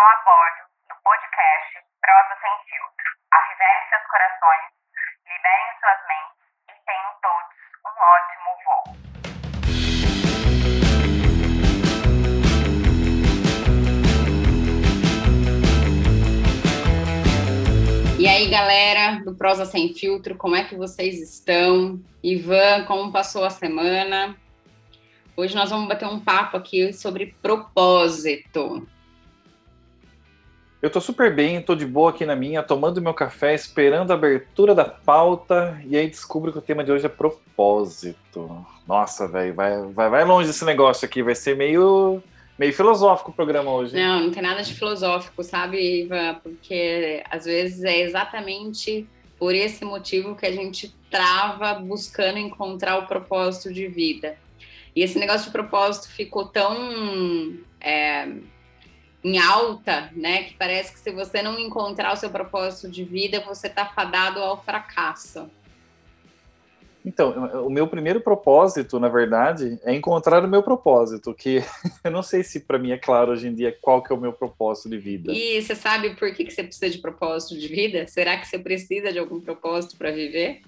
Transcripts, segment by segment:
estão a bordo do podcast Prosa Sem Filtro. Aviverem seus corações, liberem suas mentes e tenham todos um ótimo voo. E aí, galera do Prosa Sem Filtro, como é que vocês estão? Ivan, como passou a semana? Hoje nós vamos bater um papo aqui sobre propósito. Eu tô super bem, tô de boa aqui na minha, tomando meu café, esperando a abertura da pauta, e aí descubro que o tema de hoje é propósito. Nossa, velho, vai, vai, vai longe esse negócio aqui, vai ser meio, meio filosófico o programa hoje. Não, não tem nada de filosófico, sabe, Ivan? Porque às vezes é exatamente por esse motivo que a gente trava buscando encontrar o propósito de vida. E esse negócio de propósito ficou tão. É, em alta, né? Que parece que se você não encontrar o seu propósito de vida, você está fadado ao fracasso. Então, o meu primeiro propósito, na verdade, é encontrar o meu propósito, que eu não sei se para mim é claro hoje em dia qual que é o meu propósito de vida. E você sabe por que, que você precisa de propósito de vida? Será que você precisa de algum propósito para viver?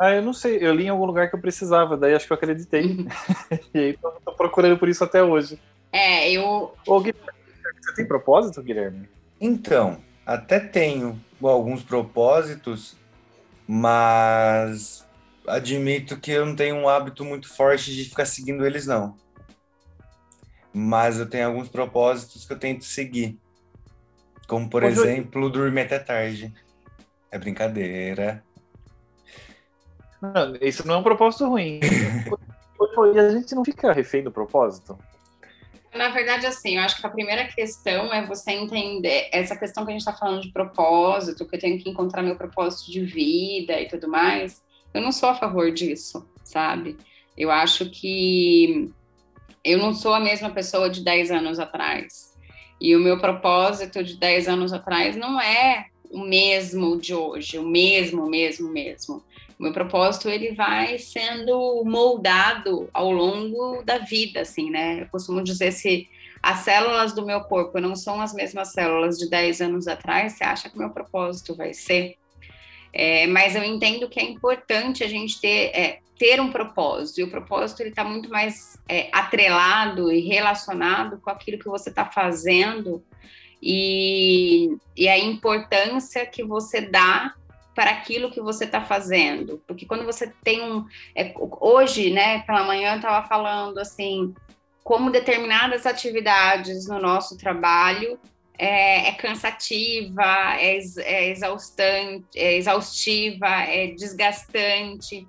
Ah, eu não sei, eu li em algum lugar que eu precisava, daí acho que eu acreditei. e aí tô, tô procurando por isso até hoje. É, eu. Ô, Guilherme, você tem propósito, Guilherme? Então, até tenho alguns propósitos, mas admito que eu não tenho um hábito muito forte de ficar seguindo eles, não. Mas eu tenho alguns propósitos que eu tento seguir. Como, por exemplo, eu... dormir até tarde. É brincadeira. Não, isso não é um propósito ruim. e a gente não fica refém do propósito? Na verdade, assim, eu acho que a primeira questão é você entender essa questão que a gente está falando de propósito, que eu tenho que encontrar meu propósito de vida e tudo mais. Eu não sou a favor disso, sabe? Eu acho que eu não sou a mesma pessoa de 10 anos atrás. E o meu propósito de 10 anos atrás não é o mesmo de hoje, o mesmo, mesmo, mesmo. O meu propósito ele vai sendo moldado ao longo da vida, assim, né? Eu costumo dizer se as células do meu corpo não são as mesmas células de 10 anos atrás, você acha que o meu propósito vai ser? É, mas eu entendo que é importante a gente ter, é, ter um propósito, e o propósito ele está muito mais é, atrelado e relacionado com aquilo que você está fazendo e, e a importância que você dá para aquilo que você está fazendo. Porque quando você tem um. É, hoje, né, pela manhã, eu estava falando assim, como determinadas atividades no nosso trabalho é, é cansativa, é, é, exaustante, é exaustiva, é desgastante.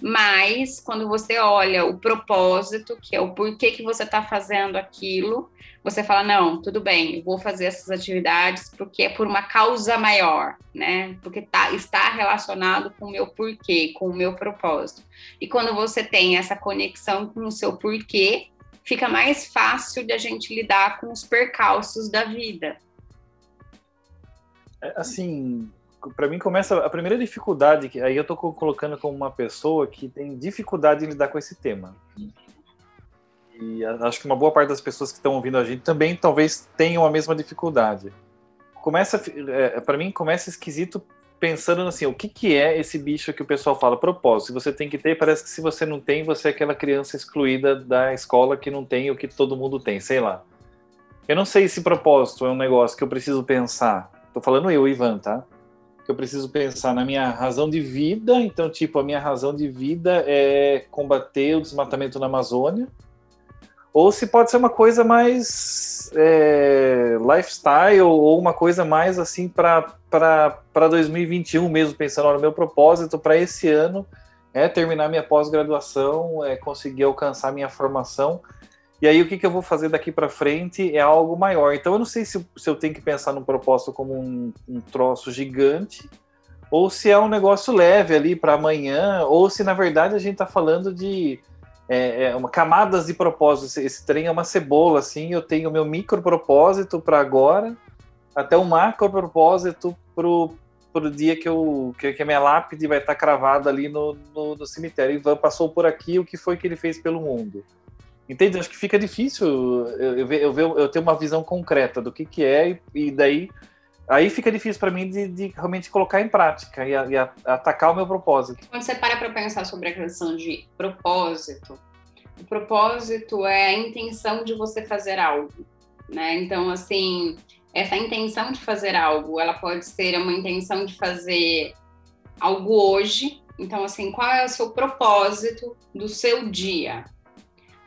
Mas quando você olha o propósito, que é o porquê que você está fazendo aquilo, você fala, não, tudo bem, vou fazer essas atividades porque é por uma causa maior, né? Porque tá, está relacionado com o meu porquê, com o meu propósito. E quando você tem essa conexão com o seu porquê, fica mais fácil de a gente lidar com os percalços da vida. É, assim, para mim começa a primeira dificuldade, que aí eu estou colocando como uma pessoa que tem dificuldade em lidar com esse tema e acho que uma boa parte das pessoas que estão ouvindo a gente também talvez tenham a mesma dificuldade. Começa, é, para mim, começa esquisito pensando assim, o que, que é esse bicho que o pessoal fala propósito? Se você tem que ter, parece que se você não tem, você é aquela criança excluída da escola que não tem o que todo mundo tem, sei lá. Eu não sei se propósito é um negócio que eu preciso pensar. Tô falando eu, Ivan, tá? Que eu preciso pensar na minha razão de vida. Então, tipo, a minha razão de vida é combater o desmatamento na Amazônia ou se pode ser uma coisa mais é, lifestyle ou uma coisa mais assim para 2021 mesmo, pensando no meu propósito para esse ano é terminar minha pós-graduação, é conseguir alcançar minha formação. E aí o que, que eu vou fazer daqui para frente é algo maior. Então eu não sei se, se eu tenho que pensar num propósito como um, um troço gigante ou se é um negócio leve ali para amanhã, ou se na verdade a gente está falando de é, é uma camadas de propósito. Esse, esse, trem é uma cebola, assim. Eu tenho meu micro propósito para agora, até o macro propósito pro pro dia que, eu, que, que a minha lápide vai estar tá cravada ali no, no, no, cemitério. Ivan passou por aqui, o que foi que ele fez pelo mundo? Entende? Acho que fica difícil eu, eu, eu, eu, eu ter uma visão concreta do que, que é, e, e daí aí fica difícil para mim de, de, realmente colocar em prática e, a, e a, atacar o meu propósito. Quando você para para pensar sobre a questão de propósito, o propósito é a intenção de você fazer algo, né? Então, assim, essa intenção de fazer algo, ela pode ser uma intenção de fazer algo hoje. Então, assim, qual é o seu propósito do seu dia?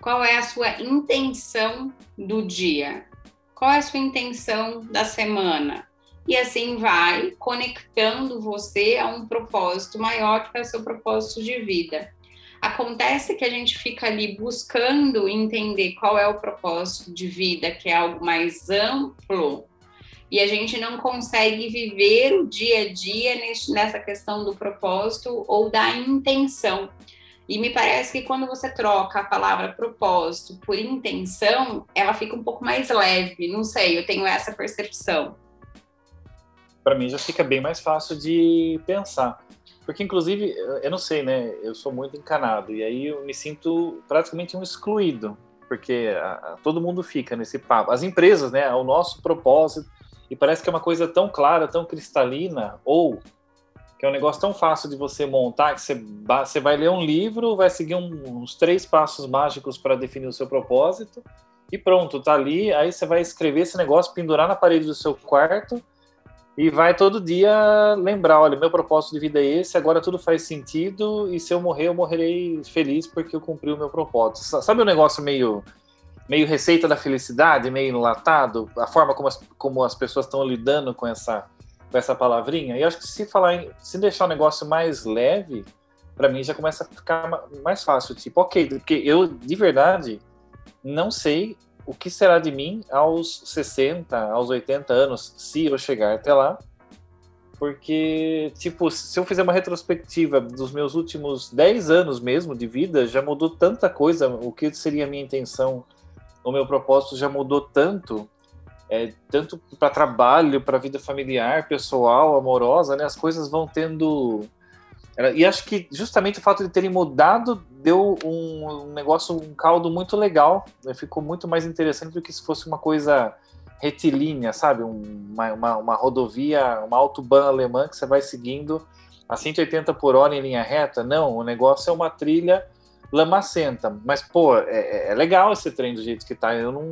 Qual é a sua intenção do dia? Qual é a sua intenção da semana? E assim vai conectando você a um propósito maior que é o seu propósito de vida. Acontece que a gente fica ali buscando entender qual é o propósito de vida, que é algo mais amplo, e a gente não consegue viver o dia a dia nessa questão do propósito ou da intenção. E me parece que quando você troca a palavra propósito por intenção, ela fica um pouco mais leve. Não sei, eu tenho essa percepção. Para mim já fica bem mais fácil de pensar. Porque, inclusive, eu não sei, né? Eu sou muito encanado. E aí eu me sinto praticamente um excluído. Porque a, a, todo mundo fica nesse papo. As empresas, né? O nosso propósito. E parece que é uma coisa tão clara, tão cristalina. Ou que é um negócio tão fácil de você montar que você, você vai ler um livro, vai seguir um, uns três passos mágicos para definir o seu propósito e pronto, tá ali. Aí você vai escrever esse negócio, pendurar na parede do seu quarto e vai todo dia lembrar: olha, meu propósito de vida é esse, agora tudo faz sentido e se eu morrer, eu morrerei feliz porque eu cumpri o meu propósito. Sabe um negócio meio meio receita da felicidade, meio enlatado, a forma como as, como as pessoas estão lidando com essa com essa palavrinha. E acho que se falar em, se deixar o negócio mais leve, para mim já começa a ficar mais fácil. Tipo, ok, porque eu de verdade não sei o que será de mim aos 60, aos 80 anos, se eu chegar até lá. Porque, tipo, se eu fizer uma retrospectiva dos meus últimos 10 anos mesmo de vida, já mudou tanta coisa. O que seria a minha intenção, o meu propósito já mudou tanto é, tanto para trabalho, para vida familiar, pessoal, amorosa, né? As coisas vão tendo. E acho que justamente o fato de terem mudado deu um, um negócio, um caldo muito legal. Né? Ficou muito mais interessante do que se fosse uma coisa retilínea, sabe? Uma, uma, uma rodovia, uma autobahn alemã que você vai seguindo a 180 por hora em linha reta. Não, o negócio é uma trilha lamacenta. Mas, pô, é, é legal esse trem do jeito que tá. Eu não,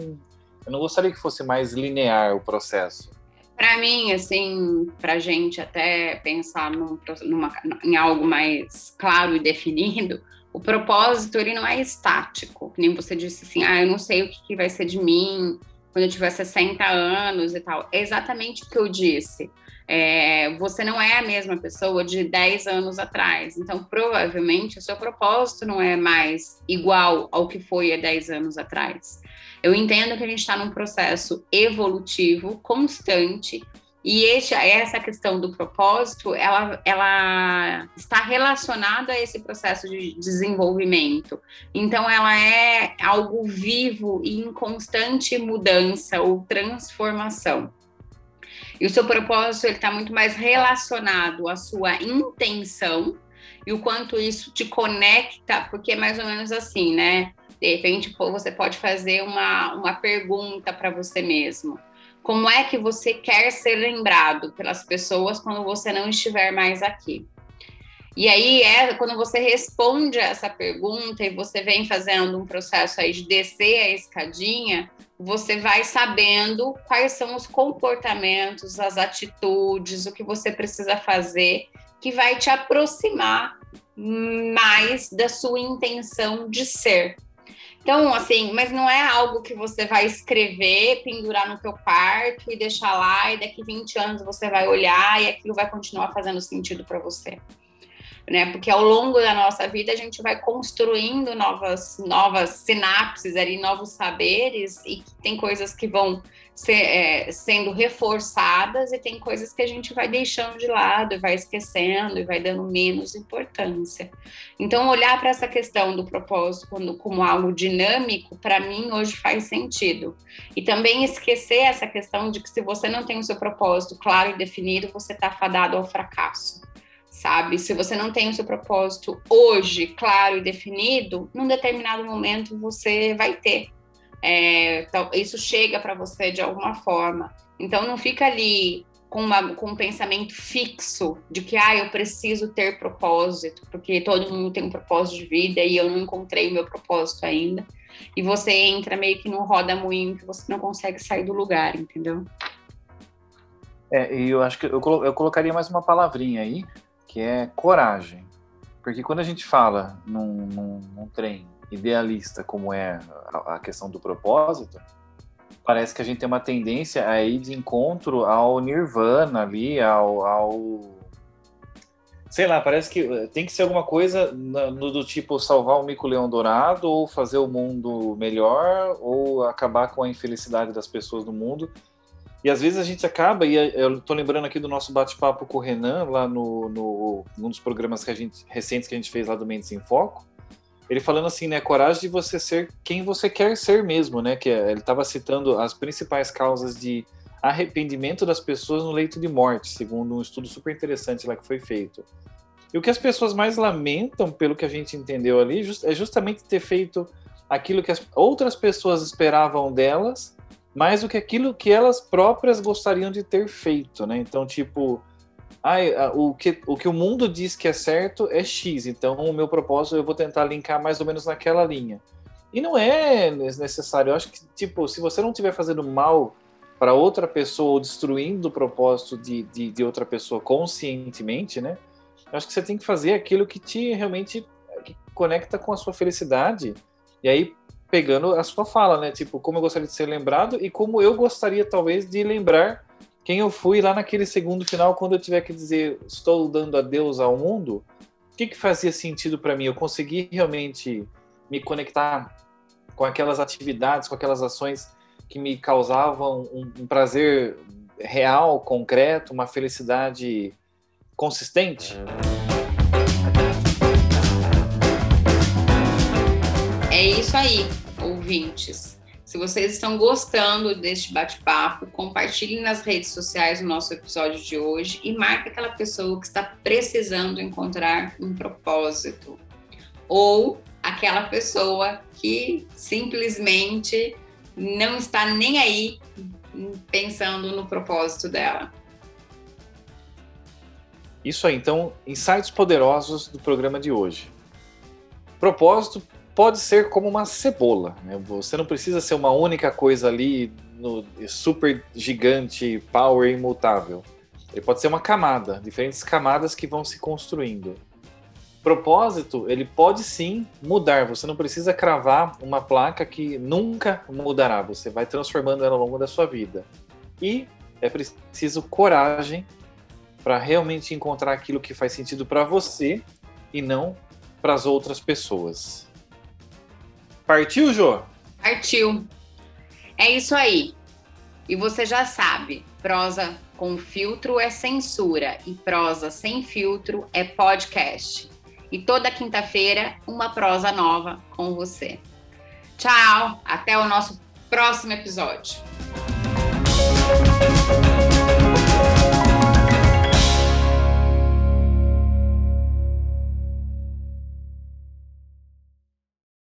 eu não gostaria que fosse mais linear o processo. Para mim, assim, para gente até pensar num, numa, em algo mais claro e definido, o propósito ele não é estático. Nem você disse assim, ah, eu não sei o que, que vai ser de mim quando eu tiver 60 anos e tal. É exatamente o que eu disse. É, você não é a mesma pessoa de 10 anos atrás. Então, provavelmente, o seu propósito não é mais igual ao que foi há 10 anos atrás. Eu entendo que a gente está num processo evolutivo constante e este, essa questão do propósito, ela, ela está relacionada a esse processo de desenvolvimento. Então, ela é algo vivo e em constante mudança ou transformação. E o seu propósito está muito mais relacionado à sua intenção e o quanto isso te conecta, porque é mais ou menos assim, né? De repente, você pode fazer uma, uma pergunta para você mesmo. Como é que você quer ser lembrado pelas pessoas quando você não estiver mais aqui? E aí é quando você responde essa pergunta e você vem fazendo um processo aí de descer a escadinha, você vai sabendo quais são os comportamentos, as atitudes, o que você precisa fazer que vai te aproximar mais da sua intenção de ser. Então, assim, mas não é algo que você vai escrever, pendurar no teu quarto e deixar lá, e daqui 20 anos você vai olhar e aquilo vai continuar fazendo sentido para você. Né? Porque ao longo da nossa vida a gente vai construindo novas, novas sinapses ali, novos saberes, e tem coisas que vão é, sendo reforçadas e tem coisas que a gente vai deixando de lado e vai esquecendo e vai dando menos importância. Então, olhar para essa questão do propósito como, como algo dinâmico, para mim, hoje faz sentido. E também esquecer essa questão de que se você não tem o seu propósito claro e definido, você está fadado ao fracasso sabe? Se você não tem o seu propósito hoje claro e definido, num determinado momento você vai ter. É, isso chega para você de alguma forma. Então não fica ali com, uma, com um pensamento fixo de que ah, eu preciso ter propósito, porque todo mundo tem um propósito de vida e eu não encontrei o meu propósito ainda. E você entra meio que num roda-moinho que você não consegue sair do lugar, entendeu? É, e eu acho que eu, eu colocaria mais uma palavrinha aí, que é coragem. Porque quando a gente fala num, num, num trem idealista como é a, a questão do propósito, parece que a gente tem uma tendência a ir de encontro ao nirvana ali, ao, ao, sei lá, parece que eh, tem que ser alguma coisa no, do tipo salvar o mico-leão dourado, ou fazer o mundo melhor, ou acabar com a infelicidade das pessoas do mundo. E às vezes a gente acaba, e eu tô lembrando aqui do nosso bate-papo com o Renan, lá no, no, num dos programas que a gente, recentes que a gente fez lá do Mendes em Foco, ele falando assim, né, coragem de você ser quem você quer ser mesmo, né, que é, ele estava citando as principais causas de arrependimento das pessoas no leito de morte, segundo um estudo super interessante lá que foi feito. E o que as pessoas mais lamentam, pelo que a gente entendeu ali, é justamente ter feito aquilo que as outras pessoas esperavam delas, mais do que aquilo que elas próprias gostariam de ter feito, né? Então, tipo, ai, o, que, o que o mundo diz que é certo é X, então o meu propósito eu vou tentar linkar mais ou menos naquela linha. E não é necessário, eu acho que, tipo, se você não estiver fazendo mal para outra pessoa ou destruindo o propósito de, de, de, outra pessoa conscientemente, né? Eu acho que você tem que fazer aquilo que te realmente que conecta com a sua felicidade. E aí, pegando a sua fala, né? Tipo, como eu gostaria de ser lembrado e como eu gostaria, talvez, de lembrar quem eu fui lá naquele segundo final, quando eu tiver que dizer estou dando adeus ao mundo, o que, que fazia sentido para mim? Eu consegui realmente me conectar com aquelas atividades, com aquelas ações que me causavam um, um prazer real, concreto, uma felicidade consistente? É isso aí, ouvintes. Se vocês estão gostando deste bate-papo, compartilhem nas redes sociais o nosso episódio de hoje e marque aquela pessoa que está precisando encontrar um propósito. Ou aquela pessoa que simplesmente não está nem aí pensando no propósito dela. Isso aí, então, insights poderosos do programa de hoje. Propósito pode ser como uma cebola. Né? Você não precisa ser uma única coisa ali no super gigante, power imutável. Ele pode ser uma camada, diferentes camadas que vão se construindo. Propósito, ele pode sim mudar. Você não precisa cravar uma placa que nunca mudará. Você vai transformando ela ao longo da sua vida. E é preciso coragem para realmente encontrar aquilo que faz sentido para você e não para as outras pessoas. Partiu, Jô? Partiu. É isso aí. E você já sabe, prosa com filtro é censura e prosa sem filtro é podcast. E toda quinta-feira, uma prosa nova com você. Tchau, até o nosso próximo episódio.